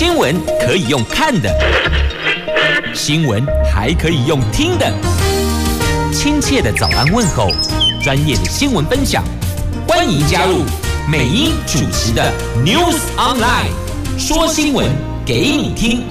新闻可以用看的，新闻还可以用听的。亲切的早安问候，专业的新闻分享，欢迎加入美英主持的 News Online，说新闻给你听。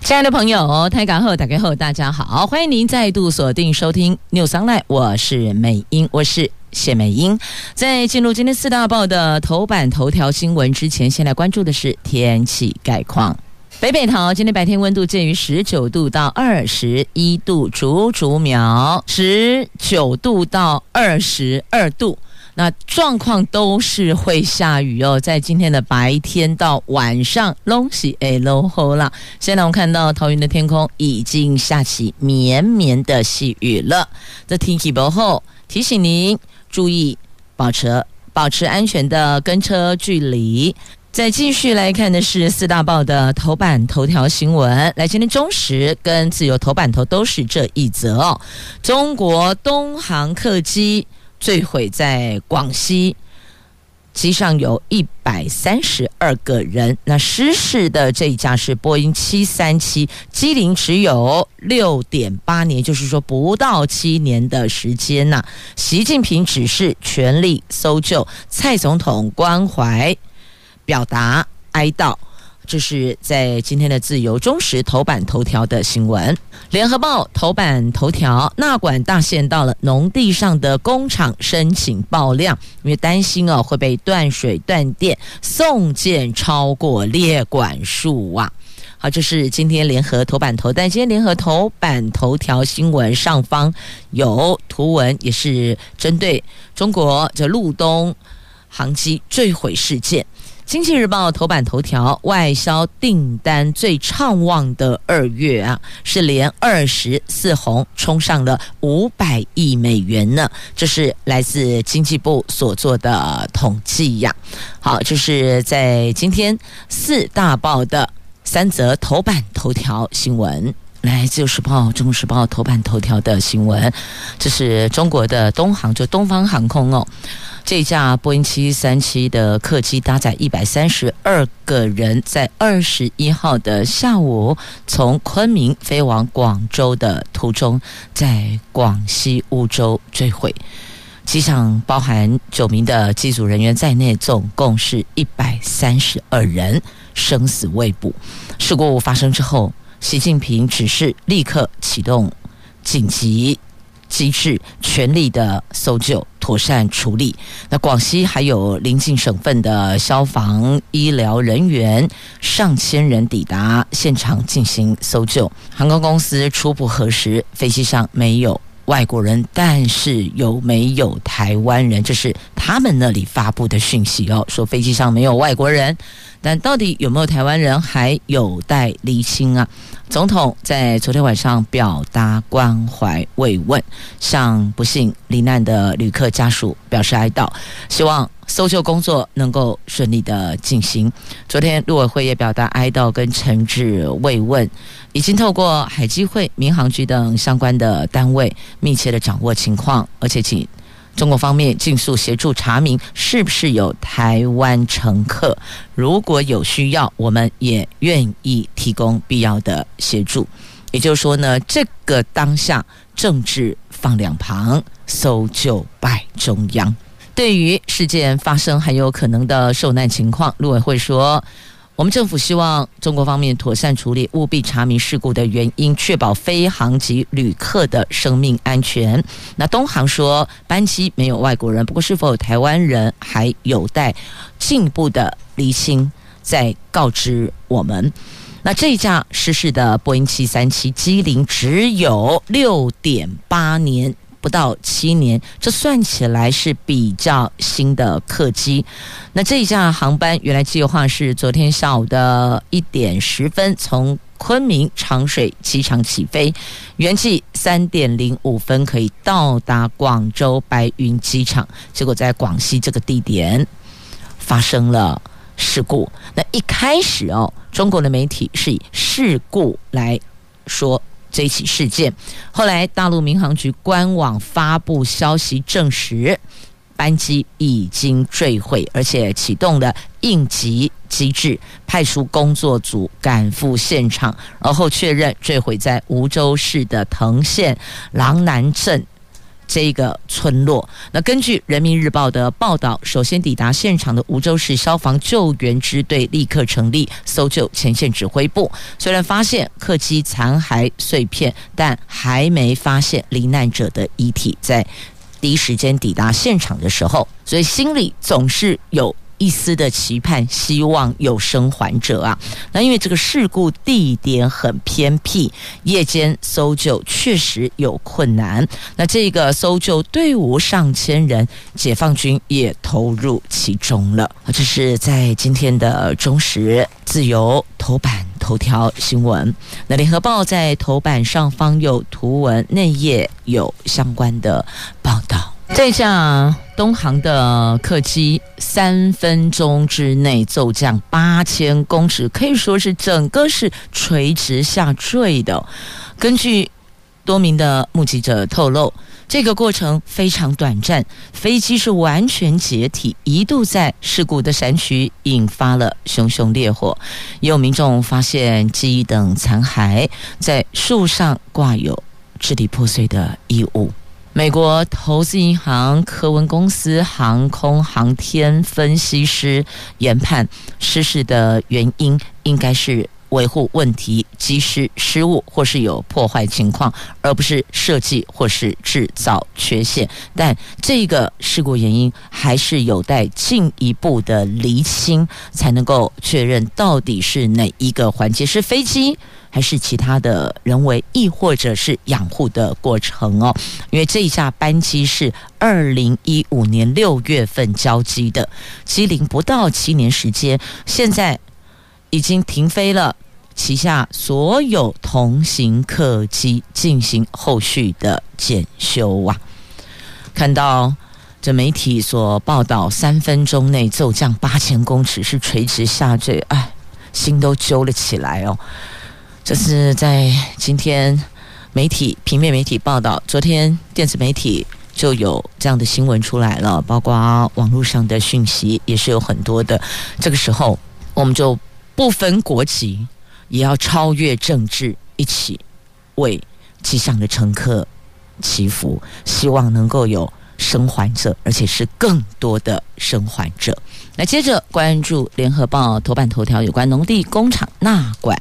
亲爱的朋友，台港后打开后，大家好，欢迎您再度锁定收听 News Online，我是美英，我是。谢美英在进入今天四大报的头版头条新闻之前，先来关注的是天气概况。北北桃今天白天温度介于十九度到二十一度，竹竹苗十九度到二十二度。那状况都是会下雨哦，在今天的白天到晚上，拢是会落雨啦。现在我们看到桃园的天空已经下起绵绵的细雨了。这天气不好，提醒您。注意保持保持安全的跟车距离。再继续来看的是四大报的头版头条新闻。来，今天中时跟自由头版头都是这一则哦。中国东航客机坠毁在广西。机上有一百三十二个人，那失事的这一架是波音七三七，机龄只有六点八年，就是说不到七年的时间呐、习近平指示全力搜救，蔡总统关怀，表达哀悼。这是在今天的自由中时头版头条的新闻，联合报头版头条，纳管大限到了农地上的工厂申请爆量，因为担心哦会被断水断电，送件超过列管数啊。好，这是今天联合头版头，但今天联合头版头条新闻上方有图文，也是针对中国这陆东航机坠毁事件。经济日报头版头条：外销订单最畅旺的二月啊，是连二十四红冲上了五百亿美元呢。这是来自经济部所做的统计呀。好，这是在今天四大报的三则头版头条新闻。来，自由时报、中国时报头版头条的新闻，这是中国的东航，就东方航空哦。这架波音七三七的客机搭载一百三十二个人，在二十一号的下午从昆明飞往广州的途中，在广西梧州坠毁。机上包含九名的机组人员在内，总共是一百三十二人，生死未卜。事故发生之后，习近平指示立刻启动紧急机制，全力的搜救。妥善处理。那广西还有邻近省份的消防、医疗人员上千人抵达现场进行搜救。航空公司初步核实，飞机上没有外国人，但是有没有台湾人？这是他们那里发布的讯息哦，说飞机上没有外国人，但到底有没有台湾人，还有待厘清啊。总统在昨天晚上表达关怀慰问，向不幸罹难的旅客家属表示哀悼，希望搜救工作能够顺利的进行。昨天陆委会也表达哀悼跟诚挚慰问，已经透过海基会、民航局等相关的单位密切的掌握情况，而且请。中国方面尽速协助查明是不是有台湾乘客，如果有需要，我们也愿意提供必要的协助。也就是说呢，这个当下政治放两旁，搜救摆中央。对于事件发生还有可能的受难情况，陆委会说。我们政府希望中国方面妥善处理，务必查明事故的原因，确保飞航及旅客的生命安全。那东航说班机没有外国人，不过是否有台湾人还有待进一步的厘清，再告知我们。那这一架失事的波音七三七机龄只有六点八年。不到七年，这算起来是比较新的客机。那这一架航班原来计划是昨天下午的一点十分从昆明长水机场起飞，原计三点零五分可以到达广州白云机场，结果在广西这个地点发生了事故。那一开始哦，中国的媒体是以事故来说。这一起事件，后来大陆民航局官网发布消息证实，班机已经坠毁，而且启动了应急机制，派出工作组赶赴现场，而后确认坠毁在梧州市的藤县琅南镇。这个村落，那根据人民日报的报道，首先抵达现场的梧州市消防救援支队立刻成立搜救前线指挥部。虽然发现客机残骸碎片，但还没发现罹难者的遗体。在第一时间抵达现场的时候，所以心里总是有。一丝的期盼，希望有生还者啊！那因为这个事故地点很偏僻，夜间搜救确实有困难。那这个搜救队伍上千人，解放军也投入其中了。这是在今天的中时自由头版头条新闻。那联合报在头版上方有图文，内页有相关的报道。这架东航的客机三分钟之内骤降八千公尺，可以说是整个是垂直下坠的。根据多名的目击者透露，这个过程非常短暂，飞机是完全解体，一度在事故的山区引发了熊熊烈火。也有民众发现机翼等残骸，在树上挂有支离破碎的衣物。美国投资银行科文公司航空航天分析师研判，失事的原因应该是维护问题、机师失误或是有破坏情况，而不是设计或是制造缺陷。但这个事故原因还是有待进一步的厘清，才能够确认到底是哪一个环节是飞机。还是其他的人为，亦或者是养护的过程哦。因为这一架班机是二零一五年六月份交机的，机龄不到七年时间，现在已经停飞了。旗下所有同型客机进行后续的检修啊。看到这媒体所报道，三分钟内骤降八千公尺，是垂直下坠，哎，心都揪了起来哦。这是在今天媒体平面媒体报道，昨天电子媒体就有这样的新闻出来了，包括网络上的讯息也是有很多的。这个时候，我们就不分国籍，也要超越政治，一起为机上的乘客祈福，希望能够有生还者，而且是更多的生还者。那接着关注联合报头版头条有关农地工厂纳管。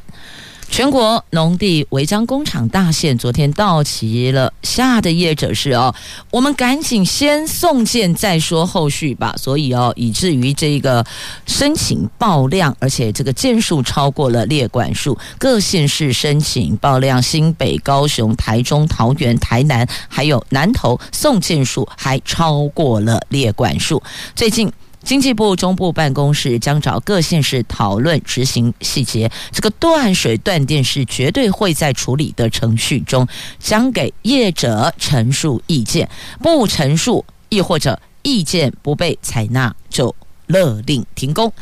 全国农地违章工厂大限昨天到齐了，吓的业者是哦，我们赶紧先送件再说后续吧。所以哦，以至于这个申请爆量，而且这个件数超过了列管数，各县市申请爆量，新北、高雄、台中、桃园、台南，还有南投送件数还超过了列管数。最近。经济部中部办公室将找各县市讨论执行细节。这个断水断电是绝对会在处理的程序中，将给业者陈述意见，不陈述亦或者意见不被采纳，就勒令停工。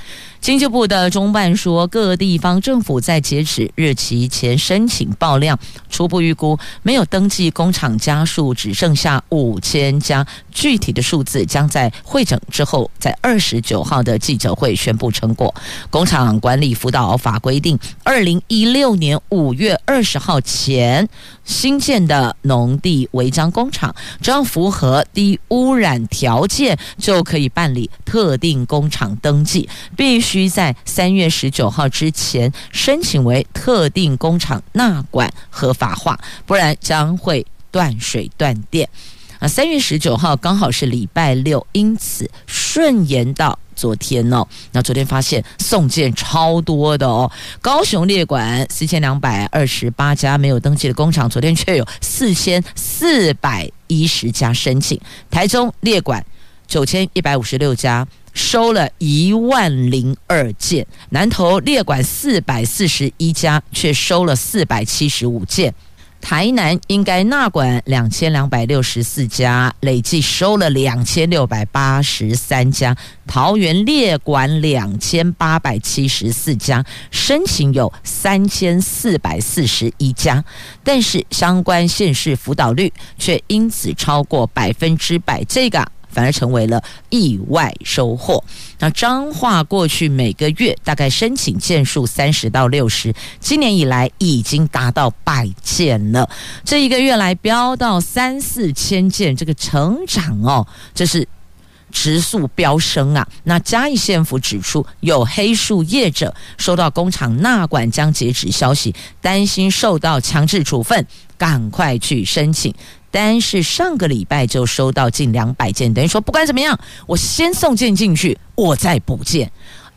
经济部的中办说，各地方政府在截止日期前申请爆量，初步预估没有登记工厂家数只剩下五千家，具体的数字将在会诊之后，在二十九号的记者会宣布成果。工厂管理辅导法规定，二零一六年五月二十号前新建的农地违章工厂，只要符合低污染条件，就可以办理特定工厂登记，必须。需在三月十九号之前申请为特定工厂纳管合法化，不然将会断水断电。啊，三月十九号刚好是礼拜六，因此顺延到昨天哦。那昨天发现送件超多的哦，高雄列管四千两百二十八家没有登记的工厂，昨天却有四千四百一十家申请。台中列管九千一百五十六家。收了一万零二件，南投列管四百四十一家，却收了四百七十五件。台南应该纳管两千两百六十四家，累计收了两千六百八十三家。桃园列管两千八百七十四家，申请有三千四百四十一家，但是相关县市辅导率却因此超过百分之百。这个。反而成为了意外收获。那彰化过去每个月大概申请件数三十到六十，今年以来已经达到百件了。这一个月来飙到三四千件，这个成长哦，这是。直速飙升啊！那嘉义县府指出，有黑树业者收到工厂纳管将截止消息，担心受到强制处分，赶快去申请。但是上个礼拜就收到近两百件，等于说不管怎么样，我先送件进去，我再补件。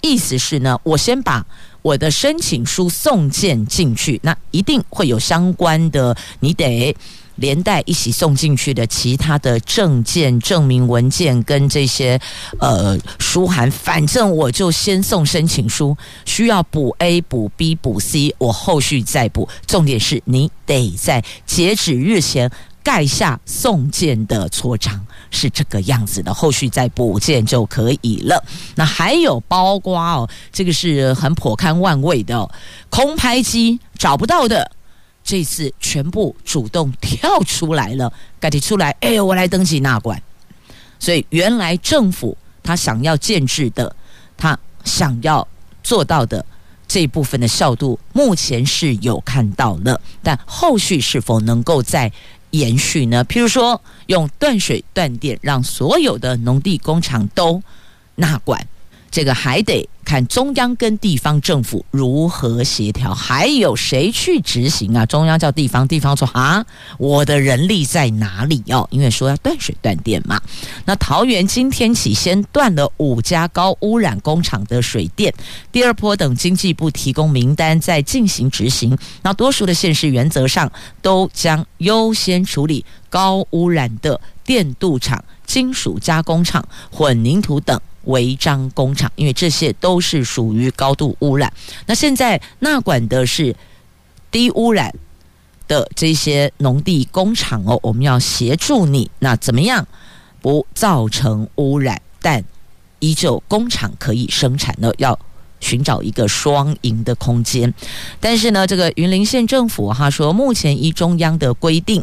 意思是呢，我先把我的申请书送件进去，那一定会有相关的，你得。连带一起送进去的其他的证件、证明文件跟这些呃书函，反正我就先送申请书，需要补 A、补 B、补 C，我后续再补。重点是你得在截止日前盖下送件的戳章，是这个样子的，后续再补件就可以了。那还有包括哦，这个是很颇堪万味的哦，空拍机找不到的。这次全部主动跳出来了，赶紧出来！哎，我来登记纳管。所以原来政府他想要建制的，他想要做到的这一部分的效度，目前是有看到了，但后续是否能够再延续呢？譬如说，用断水断电，让所有的农地工厂都纳管。这个还得看中央跟地方政府如何协调，还有谁去执行啊？中央叫地方，地方说啊，我的人力在哪里哦？因为说要断水断电嘛。那桃园今天起先断了五家高污染工厂的水电，第二波等经济部提供名单再进行执行。那多数的县市原则上都将优先处理高污染的电镀厂、金属加工厂、混凝土等。违章工厂，因为这些都是属于高度污染。那现在纳管的是低污染的这些农地工厂哦，我们要协助你，那怎么样不造成污染，但依旧工厂可以生产呢？要寻找一个双赢的空间。但是呢，这个云林县政府哈说，目前依中央的规定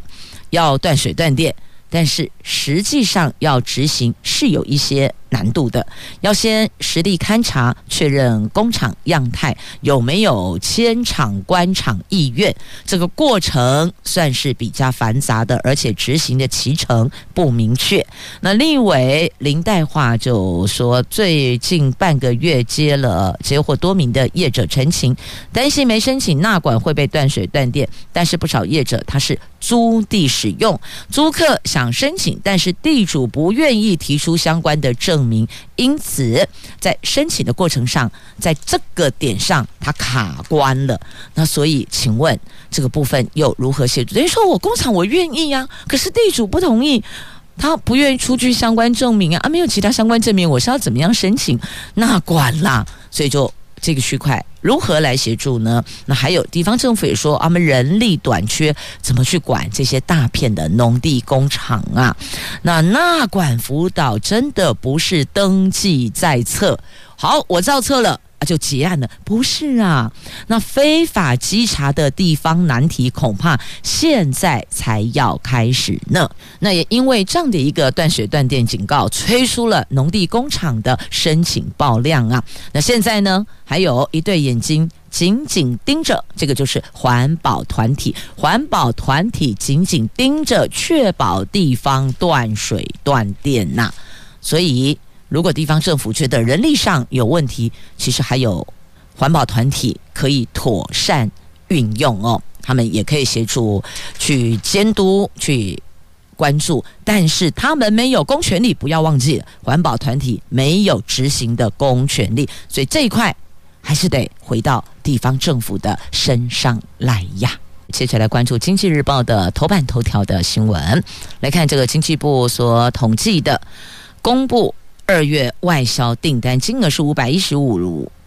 要断水断电，但是实际上要执行是有一些。难度的，要先实地勘察，确认工厂样态有没有迁厂关厂意愿。这个过程算是比较繁杂的，而且执行的期程不明确。那立委林代化就说，最近半个月接了接获多名的业者陈情，担心没申请纳管会被断水断电。但是不少业者他是租地使用，租客想申请，但是地主不愿意提出相关的证。明，因此在申请的过程上，在这个点上他卡关了。那所以，请问这个部分又如何协助？等于说我工厂我愿意呀，可是地主不同意，他不愿意出具相关证明啊，啊，没有其他相关证明，我是要怎么样申请？那管啦，所以就。这个区块如何来协助呢？那还有地方政府也说，他们人力短缺，怎么去管这些大片的农地工厂啊？那那管辅导真的不是登记在册，好，我造册了。就结案了，不是啊？那非法稽查的地方难题，恐怕现在才要开始呢。那也因为这样的一个断水断电警告，催出了农地工厂的申请爆量啊。那现在呢，还有一对眼睛紧紧盯着，这个就是环保团体，环保团体紧紧盯着，确保地方断水断电呐、所以。如果地方政府觉得人力上有问题，其实还有环保团体可以妥善运用哦，他们也可以协助去监督、去关注，但是他们没有公权力，不要忘记，环保团体没有执行的公权力，所以这一块还是得回到地方政府的身上来呀。接下来关注《经济日报》的头版头条的新闻，来看这个经济部所统计的公布。二月外销订单金额是五百一十五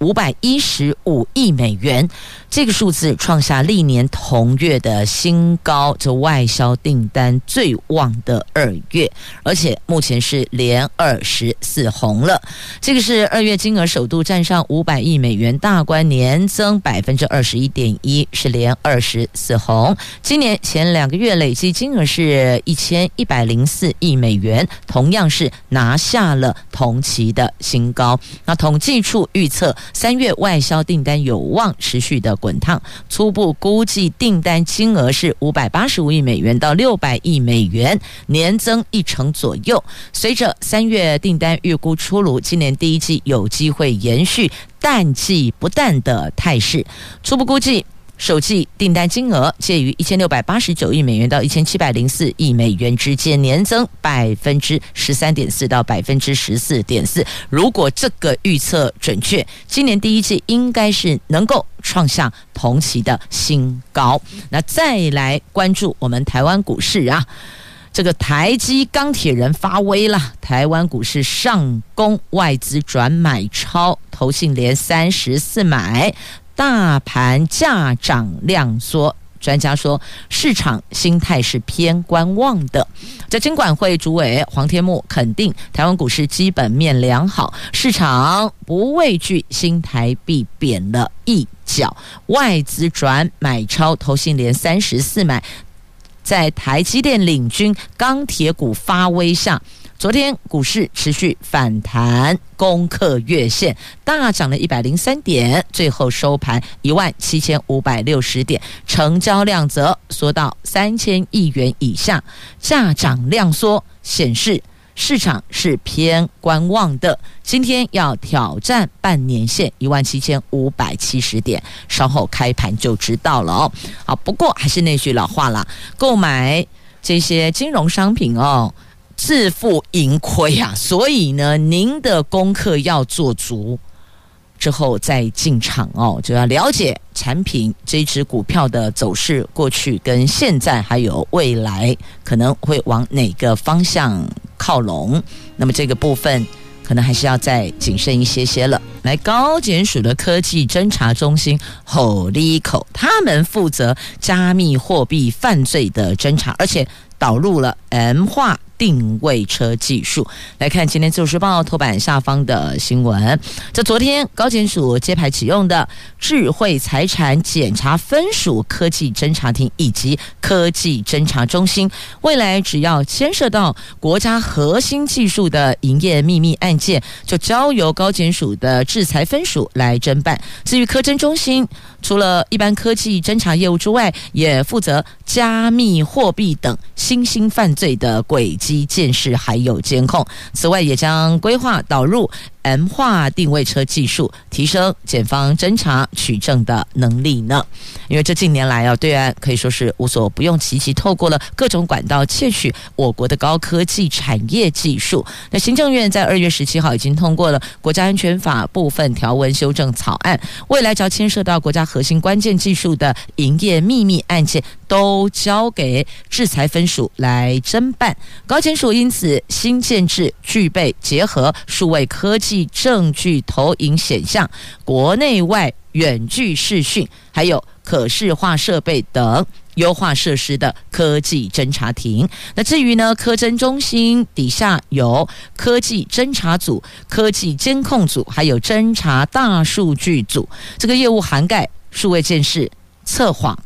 五百一十五亿美元，这个数字创下历年同月的新高，这外销订单最旺的二月，而且目前是连二十四红了。这个是二月金额首度站上五百亿美元大关，年增百分之二十一点一，是连二十四红。今年前两个月累计金额是一千一百零四亿美元，同样是拿下了同期的新高。那统计处预测。三月外销订单有望持续的滚烫，初步估计订单金额是五百八十五亿美元到六百亿美元，年增一成左右。随着三月订单预估出炉，今年第一季有机会延续淡季不淡的态势，初步估计。首季订单金额介于一千六百八十九亿美元到一千七百零四亿美元之间，年增百分之十三点四到百分之十四点四。如果这个预测准确，今年第一季应该是能够创下同期的新高。那再来关注我们台湾股市啊，这个台积钢铁人发威了，台湾股市上攻，外资转买超，投信连三十四买。大盘价涨量缩，专家说市场心态是偏观望的。在金管会主委黄天牧肯定台湾股市基本面良好，市场不畏惧新台币贬了一角，外资转买超，投信连三十四买，在台积电领军钢铁股发威下。昨天股市持续反弹，攻克月线，大涨了一百零三点，最后收盘一万七千五百六十点，成交量则缩到三千亿元以下，价涨量缩，显示市场是偏观望的。今天要挑战半年线一万七千五百七十点，稍后开盘就知道了哦。好，不过还是那句老话啦，购买这些金融商品哦。自负盈亏啊，所以呢，您的功课要做足，之后再进场哦，就要了解产品这支股票的走势，过去跟现在还有未来可能会往哪个方向靠拢。那么这个部分可能还是要再谨慎一些些了。来，高检署的科技侦查中心吼了一口，他们负责加密货币犯罪的侦查，而且导入了 M 化。定位车技术，来看今天《自由时报》头版下方的新闻。在昨天高检署揭牌启用的智慧财产检查分署科技侦查庭以及科技侦查中心，未来只要牵涉到国家核心技术的营业秘密案件，就交由高检署的制裁分署来侦办。至于科侦中心，除了一般科技侦查业务之外，也负责加密货币等新兴犯罪的轨迹机监视还有监控。此外，也将规划导入。M 化定位车技术，提升检方侦查取证的能力呢？因为这近年来啊，对岸可以说是无所不用其极，透过了各种管道窃取我国的高科技产业技术。那行政院在二月十七号已经通过了国家安全法部分条文修正草案，未来只要牵涉到国家核心关键技术的营业秘密案件，都交给制裁分署来侦办。高检署因此新建制具备结合数位科技。证据投影显像、国内外远距视讯，还有可视化设备等优化设施的科技侦查庭。那至于呢，科侦中心底下有科技侦查组、科技监控组，还有侦查大数据组。这个业务涵盖数位鉴识、测谎、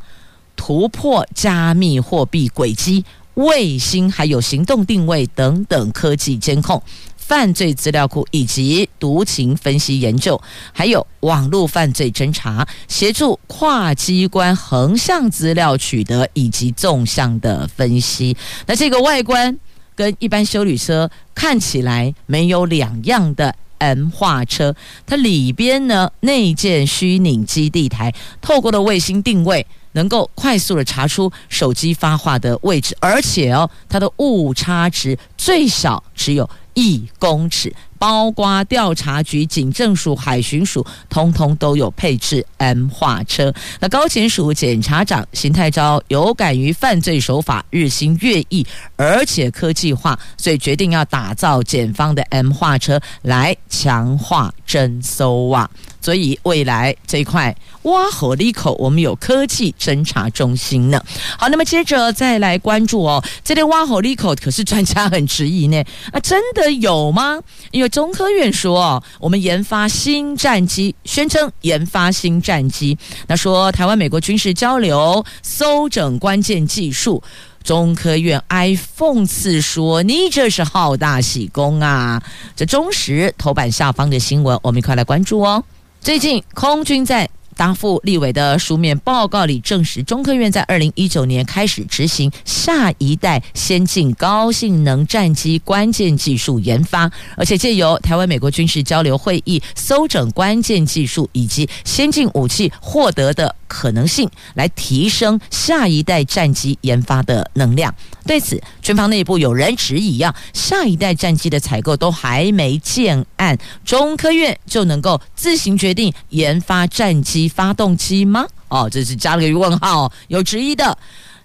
突破加密货币轨迹、卫星，还有行动定位等等科技监控。犯罪资料库以及毒情分析研究，还有网络犯罪侦查，协助跨机关横向资料取得以及纵向的分析。那这个外观跟一般修理车看起来没有两样的 M 化车，它里边呢，内建虚拟基地台，透过了卫星定位，能够快速的查出手机发话的位置，而且哦，它的误差值最小只有。一公尺，包括调查局、警政署、海巡署，通通都有配置 M 化车。那高检署检察长邢泰昭有感于犯罪手法日新月异，而且科技化，所以决定要打造检方的 M 化车来强化侦搜啊。所以未来这一块挖河里口，我们有科技侦查中心呢。好，那么接着再来关注哦，这里挖河里口可是专家很质疑呢。啊，真的有吗？因为中科院说，我们研发新战机，宣称研发新战机。那说台湾美国军事交流搜整关键技术，中科院挨讽刺说：“你这是好大喜功啊！”这中时头版下方的新闻，我们一块来关注哦。最近，空军在答复立委的书面报告里证实，中科院在二零一九年开始执行下一代先进高性能战机关键技术研发，而且借由台湾美国军事交流会议搜整关键技术以及先进武器获得的可能性，来提升下一代战机研发的能量。对此，军方内部有人质疑：啊，下一代战机的采购都还没建案，中科院就能够自行决定研发战机发动机吗？哦，这是加了个问号，有质疑的。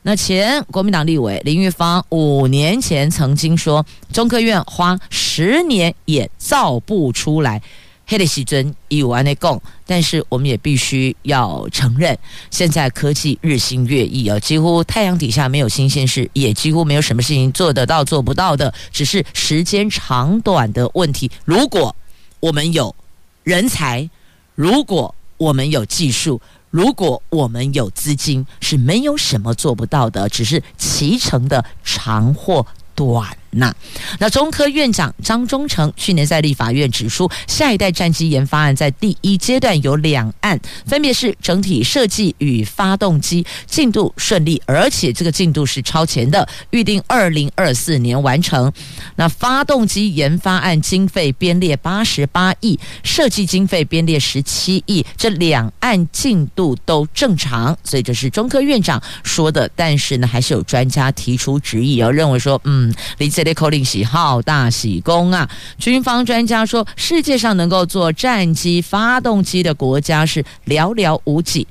那前国民党立委林玉芳五年前曾经说，中科院花十年也造不出来。黑的西尊以完内供，但是我们也必须要承认，现在科技日新月异啊，几乎太阳底下没有新鲜事，也几乎没有什么事情做得到做不到的，只是时间长短的问题。如果我们有人才，如果我们有技术，如果我们有资金，是没有什么做不到的，只是骑乘的长或短。那那中科院长张忠诚去年在立法院指出，下一代战机研发案在第一阶段有两案，分别是整体设计与发动机进度顺利，而且这个进度是超前的，预定二零二四年完成。那发动机研发案经费编列八十八亿，设计经费编列十七亿，这两案进度都正常，所以这是中科院长说的。但是呢，还是有专家提出质疑，要认为说，嗯，李。这类口令喜好大喜功啊！军方专家说，世界上能够做战机发动机的国家是寥寥无几。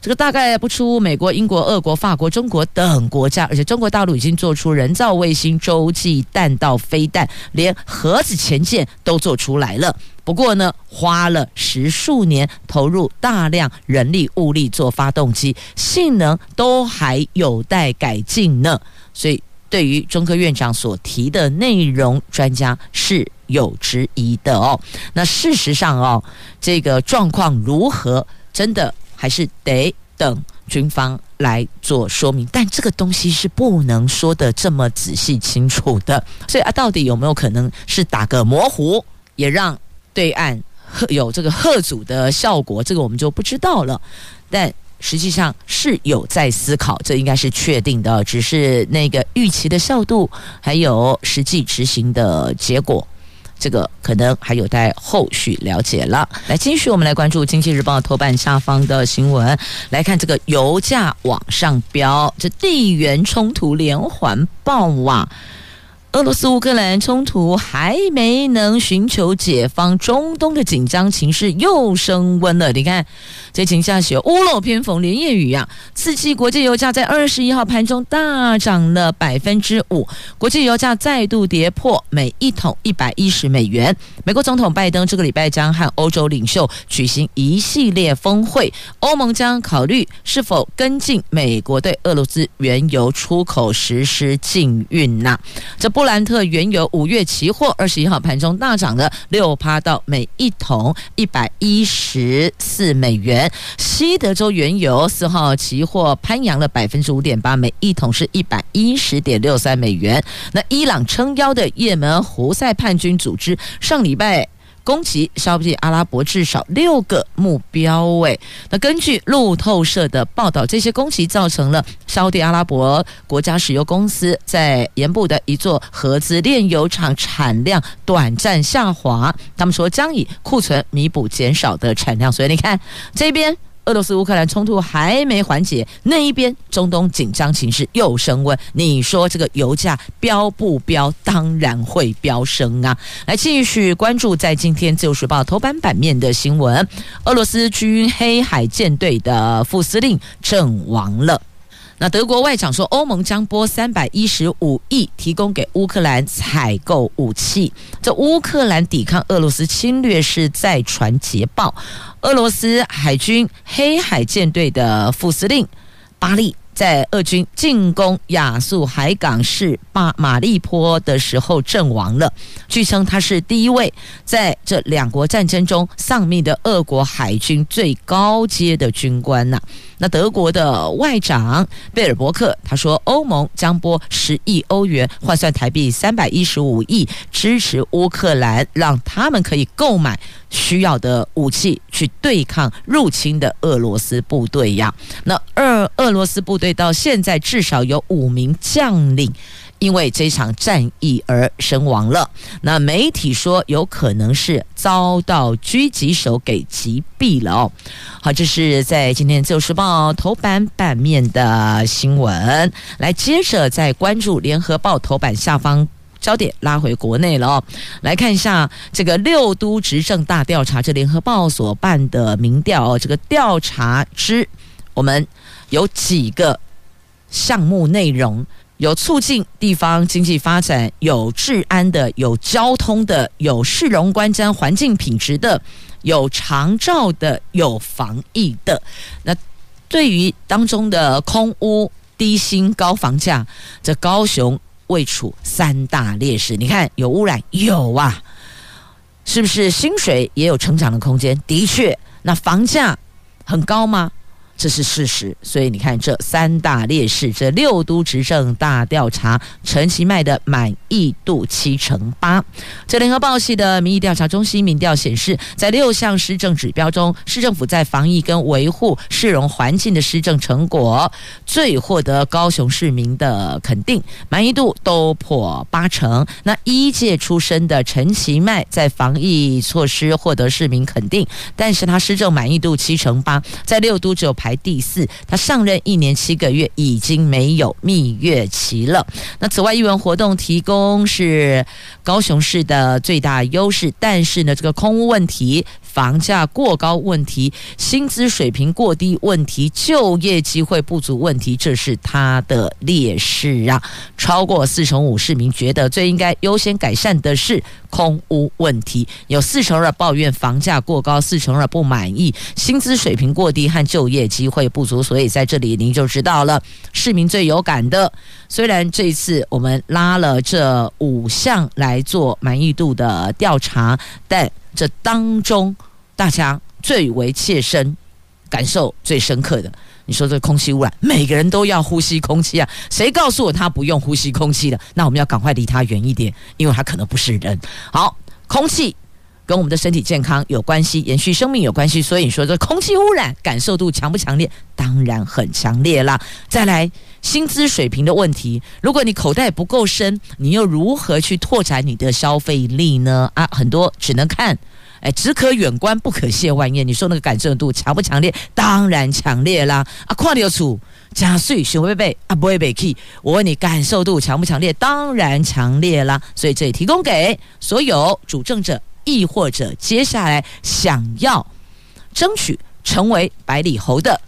这个大概不出美国、英国、俄国、法国、中国等国家，而且中国大陆已经做出人造卫星、洲际弹道飞弹，连核子潜舰都做出来了。不过呢，花了十数年，投入大量人力物力做发动机，性能都还有待改进呢。所以。对于中科院长所提的内容，专家是有质疑的哦。那事实上哦，这个状况如何，真的还是得等军方来做说明。但这个东西是不能说的这么仔细清楚的。所以啊，到底有没有可能是打个模糊，也让对岸有这个吓阻的效果？这个我们就不知道了。但实际上是有在思考，这应该是确定的，只是那个预期的效度，还有实际执行的结果，这个可能还有待后续了解了。来，继续我们来关注《经济日报》头版下方的新闻，来看这个油价往上飙，这地缘冲突连环爆啊！俄罗斯乌克兰冲突还没能寻求解放，中东的紧张情势又升温了。你看，这晴下雪，屋漏偏逢连夜雨啊！刺激国际油价在二十一号盘中大涨了百分之五，国际油价再度跌破每一桶一百一十美元。美国总统拜登这个礼拜将和欧洲领袖举行一系列峰会，欧盟将考虑是否跟进美国对俄罗斯原油出口实施禁运呐。这不。布兰特原油五月期货二十一号盘中大涨了六趴，到每一桶一百一十四美元。西德州原油四号期货攀扬了百分之五点八，每一桶是一百一十点六三美元。那伊朗撑腰的也门胡塞叛军组织上礼拜。攻击沙乌地阿拉伯至少六个目标。位，那根据路透社的报道，这些攻击造成了沙地阿拉伯国家石油公司在盐部的一座合资炼油厂产量短暂下滑。他们说将以库存弥补减少的产量。所以你看这边俄罗斯乌克兰冲突还没缓解，那一边中东紧张情势又升温。你说这个油价飙不飙？当然会飙升啊！来继续关注在今天《自由时报》头版版面的新闻：俄罗斯军黑海舰队的副司令阵亡了。那德国外长说，欧盟将拨三百一十五亿提供给乌克兰采购武器。这乌克兰抵抗俄罗斯侵略是在传捷报。俄罗斯海军黑海舰队的副司令巴利。在俄军进攻亚速海港市巴马利坡的时候阵亡了。据称，他是第一位在这两国战争中丧命的俄国海军最高阶的军官呐。那德国的外长贝尔伯克他说，欧盟将拨十亿欧元，换算台币三百一十五亿，支持乌克兰，让他们可以购买需要的武器去对抗入侵的俄罗斯部队呀。那俄俄罗斯部队。到现在至少有五名将领因为这场战役而身亡了。那媒体说有可能是遭到狙击手给击毙了哦。好，这是在今天《自由时报》头版版面的新闻。来，接着再关注《联合报》头版下方焦点，拉回国内了哦。来看一下这个六都执政大调查，这《联合报》所办的民调哦，这个调查之我们。有几个项目内容，有促进地方经济发展，有治安的，有交通的，有市容观瞻环境品质的，有长照的，有防疫的。那对于当中的空屋、低薪、高房价，这高雄位处三大劣势。你看，有污染，有啊，是不是？薪水也有成长的空间，的确。那房价很高吗？这是事实，所以你看这三大劣势，这六都执政大调查，陈其迈的满意度七成八。这联合报系的民意调查中心民调显示，在六项施政指标中，市政府在防疫跟维护市容环境的施政成果，最获得高雄市民的肯定，满意度都破八成。那一届出身的陈其迈在防疫措施获得市民肯定，但是他施政满意度七成八，在六都只有排。排第四，他上任一年七个月，已经没有蜜月期了。那此外，艺文活动提供是高雄市的最大优势，但是呢，这个空屋问题。房价过高问题、薪资水平过低问题、就业机会不足问题，这是他的劣势啊！超过四成五市民觉得最应该优先改善的是空屋问题，有四成二抱怨房价过高，四成二不满意薪资水平过低和就业机会不足。所以在这里您就知道了，市民最有感的。虽然这一次我们拉了这五项来做满意度的调查，但这当中，大家最为切身感受最深刻的，你说这空气污染，每个人都要呼吸空气啊！谁告诉我他不用呼吸空气的？那我们要赶快离他远一点，因为他可能不是人。好，空气跟我们的身体健康有关系，延续生命有关系，所以你说这空气污染感受度强不强烈？当然很强烈啦。再来，薪资水平的问题，如果你口袋不够深，你又如何去拓展你的消费力呢？啊，很多只能看。哎，只可远观，不可亵玩焉。你说那个感受度强不强烈？当然强烈啦！啊，看到厝加税，学会背啊，不会背 key。我问你，感受度强不强烈？当然强烈啦！所以这里提供给所有主政者，亦或者接下来想要争取成为百里侯的。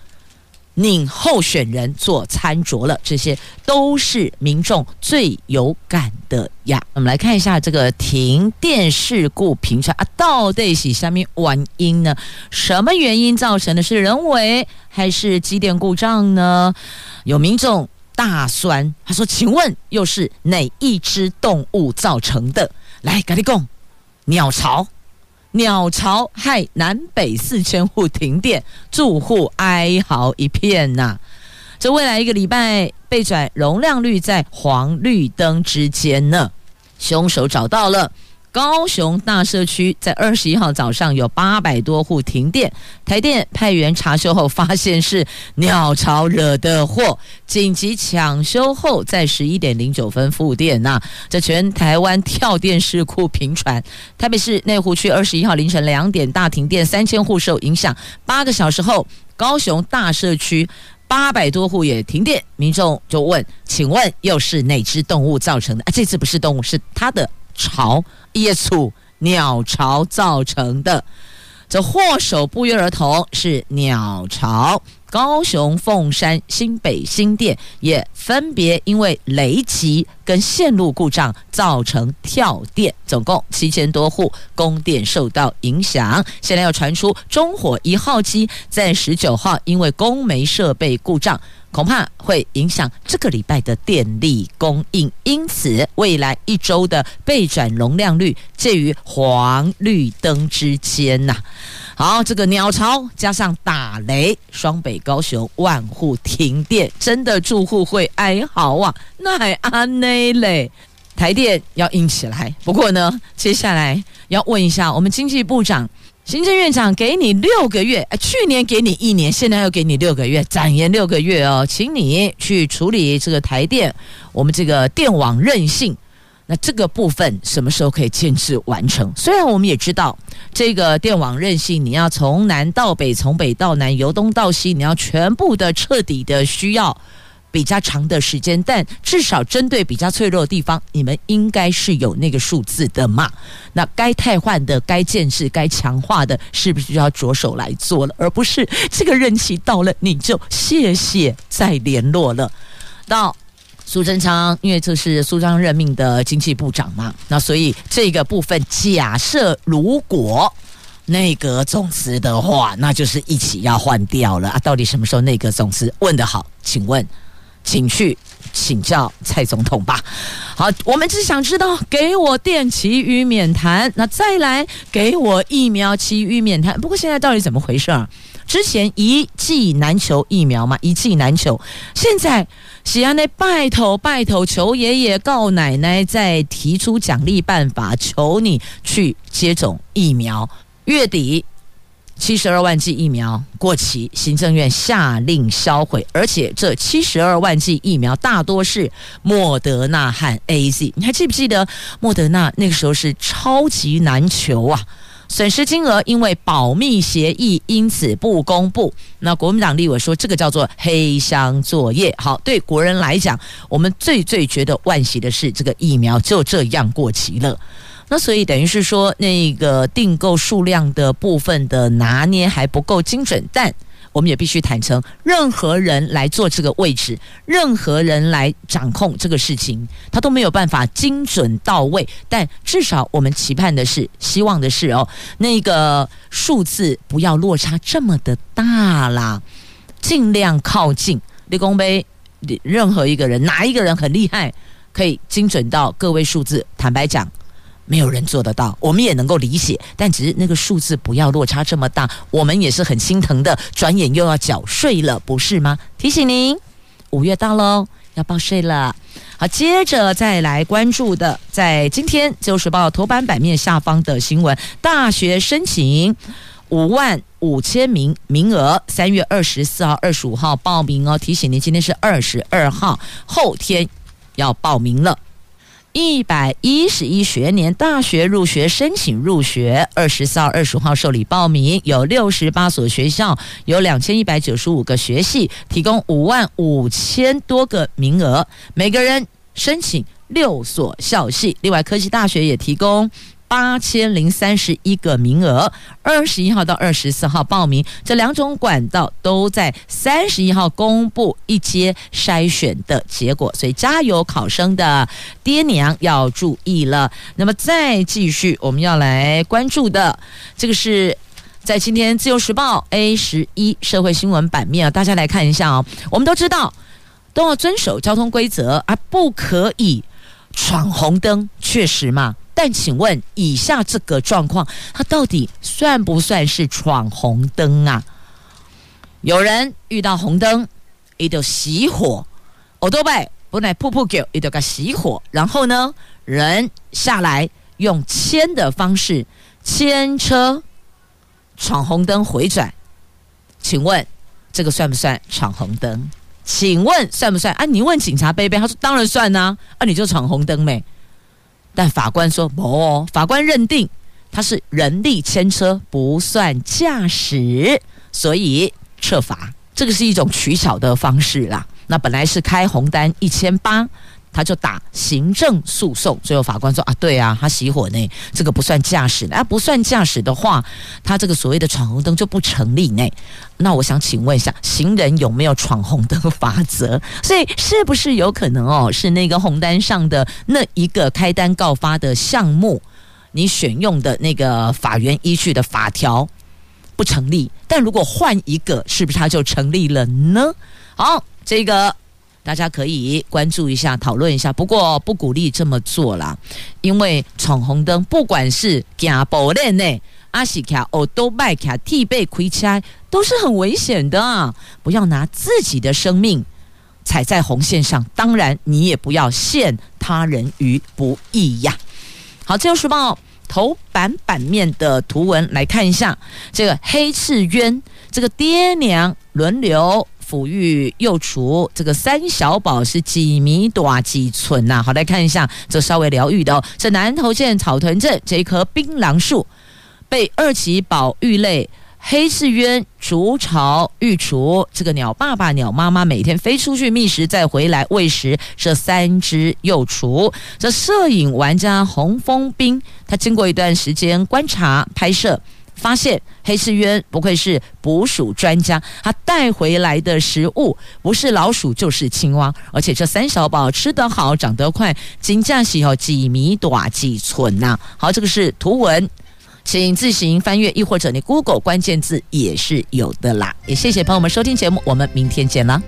拧候选人做参酌了，这些都是民众最有感的呀。我们来看一下这个停电事故频传啊，到底是什么原因呢？什么原因造成的？是人为还是机电故障呢？有民众大酸，他说：“请问又是哪一只动物造成的？”来，赶紧讲，鸟巢。鸟巢害南北四千户停电，住户哀嚎一片呐、这未来一个礼拜被转容量率在黄绿灯之间呢。凶手找到了，高雄大社区在二十一号早上有八百多户停电，台电派员查修后发现是鸟巢惹的祸，紧急抢修后在十一点零九分复电。那这全台湾跳电事故频传，台北市内湖区二十一号凌晨两点大停电，三千户受影响。八个小时后，高雄大社区八百多户也停电，民众就问：请问又是哪只动物造成的？啊，这次不是动物，是它的巢。夜宿鸟巢造成的，这祸首不约而同是鸟巢。高雄凤山新北新店也分别因为雷击跟线路故障造成跳电，总共七千多户供电受到影响。现在要传出中火一号机在十九号因为供煤设备故障。恐怕会影响这个礼拜的电力供应，因此未来一周的备转容量率介于黄绿灯之间呐。好，这个鸟巢加上打雷，双北高雄万户停电，真的住户会哀嚎啊！那还安内嘞，台电要硬起来。不过呢，接下来要问一下我们经济部长。行政院长给你六个月，去年给你一年，现在又给你六个月，展延六个月哦，请你去处理这个台电，我们这个电网韧性，那这个部分什么时候可以建置完成？虽然我们也知道这个电网韧性，你要从南到北，从北到南，由东到西，你要全部的彻底的需要。比较长的时间，但至少针对比较脆弱的地方，你们应该是有那个数字的嘛？那该汰换的、该建制、该强化的，是不是就要着手来做了？而不是这个任期到了你就谢谢再联络了。到苏贞昌，因为这是苏彰任命的经济部长嘛，那所以这个部分假设如果内阁总辞的话，那就是一起要换掉了啊！到底什么时候内阁总辞？问得好，请问。请去请教蔡总统吧。好，我们只想知道，给我电，其余免谈。那再来给我疫苗，其余免谈。不过现在到底怎么回事啊？之前一剂难求疫苗嘛，一剂难求。现在喜安内拜托拜托，求爷爷告奶奶，再提出奖励办法，求你去接种疫苗。月底。七十二万剂疫苗过期，行政院下令销毁，而且这七十二万剂疫苗大多是莫德纳和 AZ。你还记不记得莫德纳那个时候是超级难求啊？损失金额因为保密协议，因此不公布。那国民党立委说这个叫做黑箱作业。好，对国人来讲，我们最最觉得惋惜的是这个疫苗就这样过期了。那所以等于是说，那个订购数量的部分的拿捏还不够精准，但我们也必须坦诚，任何人来做这个位置，任何人来掌控这个事情，他都没有办法精准到位。但至少我们期盼的是，希望的是哦，那个数字不要落差这么的大啦，尽量靠近。立功杯，任何一个人，哪一个人很厉害，可以精准到个位数字？坦白讲。没有人做得到，我们也能够理解，但只是那个数字不要落差这么大，我们也是很心疼的。转眼又要缴税了，不是吗？提醒您，五月到喽，要报税了。好，接着再来关注的，在今天《自由时报》头版版面下方的新闻：大学申请五万五千名名额，三月二十四号、二十五号报名哦。提醒您，今天是二十二号，后天要报名了。一百一十一学年大学入学申请入学，二十四号、二十五号受理报名，有六十八所学校，有两千一百九十五个学系，提供五万五千多个名额，每个人申请六所校系。另外，科技大学也提供。八千零三十一个名额，二十一号到二十四号报名，这两种管道都在三十一号公布一阶筛选的结果，所以加油考生的爹娘要注意了。那么再继续，我们要来关注的这个是在今天自由时报 A 十一社会新闻版面啊，大家来看一下哦。我们都知道都要遵守交通规则，而不可以闯红灯，确实嘛？但请问，以下这个状况，它到底算不算是闯红灯啊？有人遇到红灯，伊就熄火，我都拜不来噗噗叫，伊就给熄火，然后呢，人下来用牵的方式牵车闯红灯回转，请问这个算不算闯红灯？请问算不算？啊，你问警察贝贝，他说当然算呐，啊，啊，你就闯红灯没？但法官说不，哦，法官认定他是人力牵车，不算驾驶，所以撤罚。这个是一种取巧的方式啦。那本来是开红单一千八。他就打行政诉讼，最后法官说啊，对啊，他熄火呢，这个不算驾驶的，啊，不算驾驶的话，他这个所谓的闯红灯就不成立呢。那我想请问一下，行人有没有闯红灯法则？所以是不是有可能哦，是那个红单上的那一个开单告发的项目，你选用的那个法源依据的法条不成立？但如果换一个，是不是它就成立了呢？好，这个。大家可以关注一下，讨论一下。不过不鼓励这么做啦，因为闯红灯，不管是行步链内，阿西卡欧都拜卡替被亏掐，都是很危险的！不要拿自己的生命踩在红线上，当然你也不要陷他人于不义呀。好，自由时报头版版面的图文来看一下，这个黑赤渊，这个爹娘轮流。抚育幼雏，这个三小宝是几米多几寸呐？好，来看一下，这稍微疗愈的哦。这南投县草屯镇这一棵槟榔树，被二级保育类黑翅鸢筑巢育雏。这个鸟爸爸、鸟妈妈每天飞出去觅食，再回来喂食这三只幼雏。这摄影玩家洪峰斌，他经过一段时间观察拍摄。发现黑翅鸢不愧是捕鼠专家，他带回来的食物不是老鼠就是青蛙，而且这三小宝吃得好，长得快，金架喜哦几米短几寸呐。好，这个是图文，请自行翻阅，亦或者你 Google 关键字也是有的啦。也谢谢朋友们收听节目，我们明天见啦。